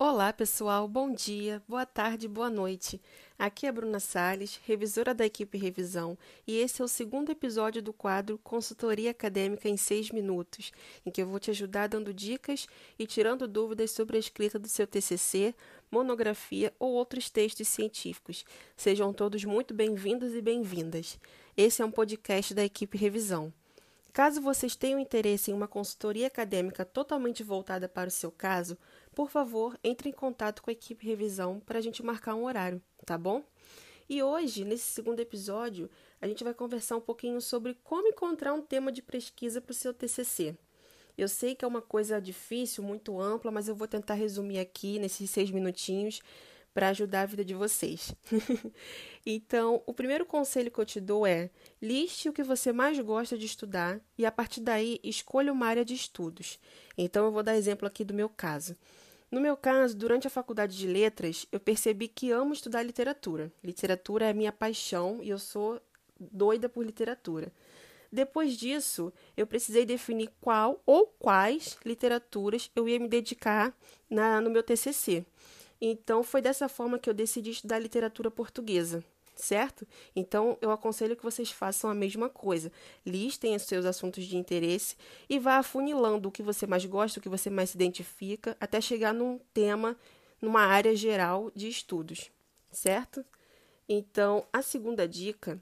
Olá, pessoal. Bom dia, boa tarde, boa noite. Aqui é Bruna Sales, revisora da equipe Revisão, e esse é o segundo episódio do quadro Consultoria Acadêmica em 6 Minutos, em que eu vou te ajudar dando dicas e tirando dúvidas sobre a escrita do seu TCC, monografia ou outros textos científicos. Sejam todos muito bem-vindos e bem-vindas. Esse é um podcast da equipe Revisão. Caso vocês tenham interesse em uma consultoria acadêmica totalmente voltada para o seu caso, por favor, entre em contato com a equipe revisão para a gente marcar um horário, tá bom? E hoje, nesse segundo episódio, a gente vai conversar um pouquinho sobre como encontrar um tema de pesquisa para o seu TCC. Eu sei que é uma coisa difícil, muito ampla, mas eu vou tentar resumir aqui nesses seis minutinhos para ajudar a vida de vocês. então, o primeiro conselho que eu te dou é: liste o que você mais gosta de estudar e a partir daí escolha uma área de estudos. Então, eu vou dar exemplo aqui do meu caso. No meu caso, durante a faculdade de letras, eu percebi que amo estudar literatura. Literatura é minha paixão e eu sou doida por literatura. Depois disso, eu precisei definir qual ou quais literaturas eu ia me dedicar na, no meu TCC. Então, foi dessa forma que eu decidi estudar literatura portuguesa certo? Então, eu aconselho que vocês façam a mesma coisa. Listem os seus assuntos de interesse e vá afunilando o que você mais gosta, o que você mais se identifica, até chegar num tema, numa área geral de estudos, certo? Então, a segunda dica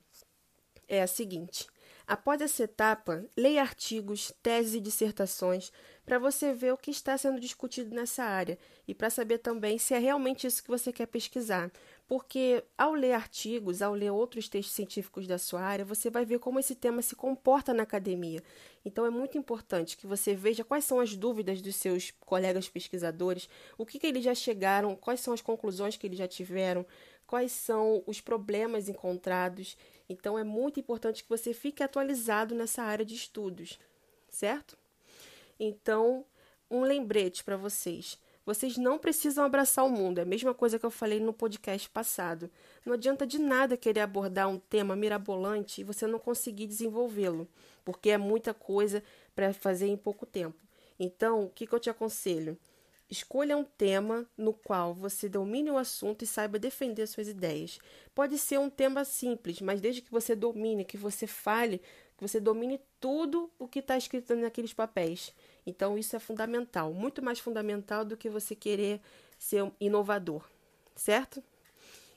é a seguinte: após essa etapa, leia artigos, teses e dissertações para você ver o que está sendo discutido nessa área e para saber também se é realmente isso que você quer pesquisar. Porque ao ler artigos, ao ler outros textos científicos da sua área, você vai ver como esse tema se comporta na academia. Então é muito importante que você veja quais são as dúvidas dos seus colegas pesquisadores, o que, que eles já chegaram, quais são as conclusões que eles já tiveram, quais são os problemas encontrados. Então é muito importante que você fique atualizado nessa área de estudos, certo? Então, um lembrete para vocês. Vocês não precisam abraçar o mundo, é a mesma coisa que eu falei no podcast passado. Não adianta de nada querer abordar um tema mirabolante e você não conseguir desenvolvê-lo, porque é muita coisa para fazer em pouco tempo. Então, o que, que eu te aconselho? Escolha um tema no qual você domine o assunto e saiba defender suas ideias. Pode ser um tema simples, mas desde que você domine, que você fale, que você domine tudo o que está escrito naqueles papéis. Então, isso é fundamental, muito mais fundamental do que você querer ser inovador, certo?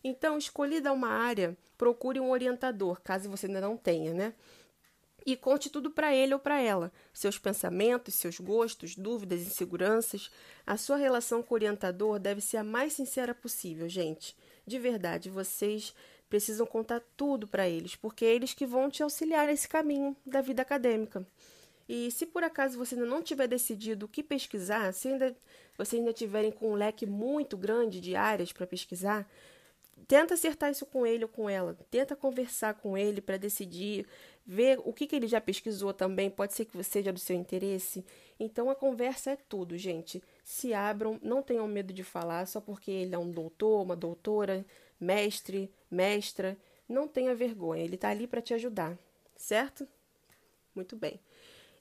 Então, escolhida uma área, procure um orientador, caso você ainda não tenha, né? E conte tudo para ele ou para ela: seus pensamentos, seus gostos, dúvidas, inseguranças. A sua relação com o orientador deve ser a mais sincera possível, gente. De verdade, vocês precisam contar tudo para eles, porque é eles que vão te auxiliar nesse caminho da vida acadêmica. E se por acaso você ainda não tiver decidido o que pesquisar, se ainda você ainda tiverem com um leque muito grande de áreas para pesquisar, tenta acertar isso com ele ou com ela. Tenta conversar com ele para decidir, ver o que, que ele já pesquisou também, pode ser que seja do seu interesse. Então a conversa é tudo, gente. Se abram, não tenham medo de falar só porque ele é um doutor, uma doutora, mestre, mestra. Não tenha vergonha, ele está ali para te ajudar, certo? Muito bem.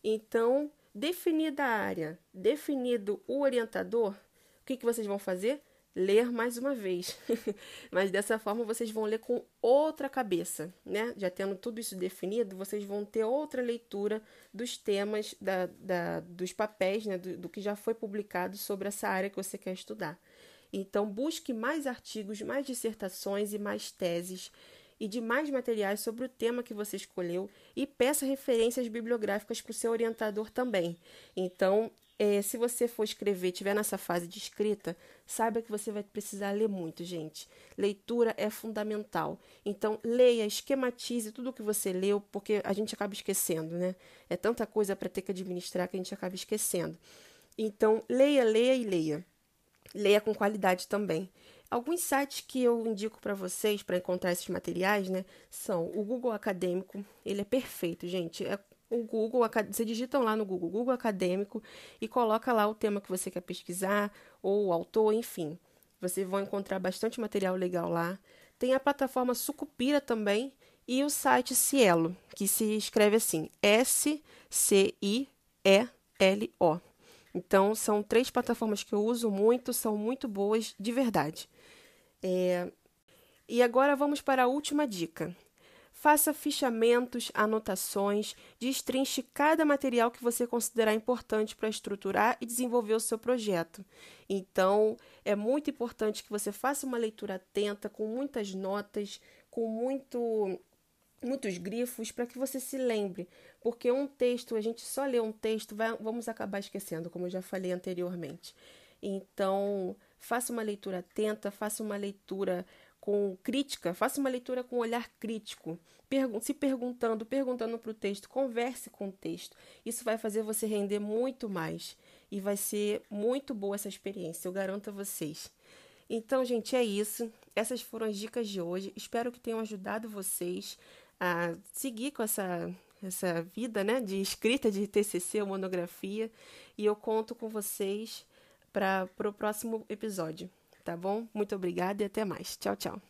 Então, definida a área, definido o orientador, o que, que vocês vão fazer? Ler mais uma vez. Mas dessa forma vocês vão ler com outra cabeça, né? Já tendo tudo isso definido, vocês vão ter outra leitura dos temas, da, da, dos papéis, né? Do, do que já foi publicado sobre essa área que você quer estudar. Então, busque mais artigos, mais dissertações e mais teses e de mais materiais sobre o tema que você escolheu e peça referências bibliográficas para o seu orientador também. Então, é, se você for escrever, estiver nessa fase de escrita, saiba que você vai precisar ler muito, gente. Leitura é fundamental. Então, leia, esquematize tudo o que você leu, porque a gente acaba esquecendo, né? É tanta coisa para ter que administrar que a gente acaba esquecendo. Então, leia, leia e leia. Leia com qualidade também. Alguns sites que eu indico para vocês para encontrar esses materiais, né, são o Google Acadêmico. Ele é perfeito, gente. É o Google, você digitam lá no Google, Google Acadêmico e coloca lá o tema que você quer pesquisar ou o autor, enfim. Vocês vão encontrar bastante material legal lá. Tem a plataforma Sucupira também e o site Cielo, que se escreve assim: S C I E L O. Então, são três plataformas que eu uso muito, são muito boas de verdade. É... E agora vamos para a última dica. Faça fichamentos, anotações, destrinche cada material que você considerar importante para estruturar e desenvolver o seu projeto. Então, é muito importante que você faça uma leitura atenta, com muitas notas, com muito, muitos grifos, para que você se lembre. Porque um texto, a gente só lê um texto, vai, vamos acabar esquecendo, como eu já falei anteriormente. Então, faça uma leitura atenta, faça uma leitura com crítica, faça uma leitura com olhar crítico, se perguntando, perguntando para o texto, converse com o texto. Isso vai fazer você render muito mais e vai ser muito boa essa experiência, eu garanto a vocês. Então, gente, é isso. Essas foram as dicas de hoje. Espero que tenham ajudado vocês a seguir com essa essa vida, né, de escrita de TCC ou monografia, e eu conto com vocês para o próximo episódio tá bom? Muito obrigada e até mais. Tchau, tchau.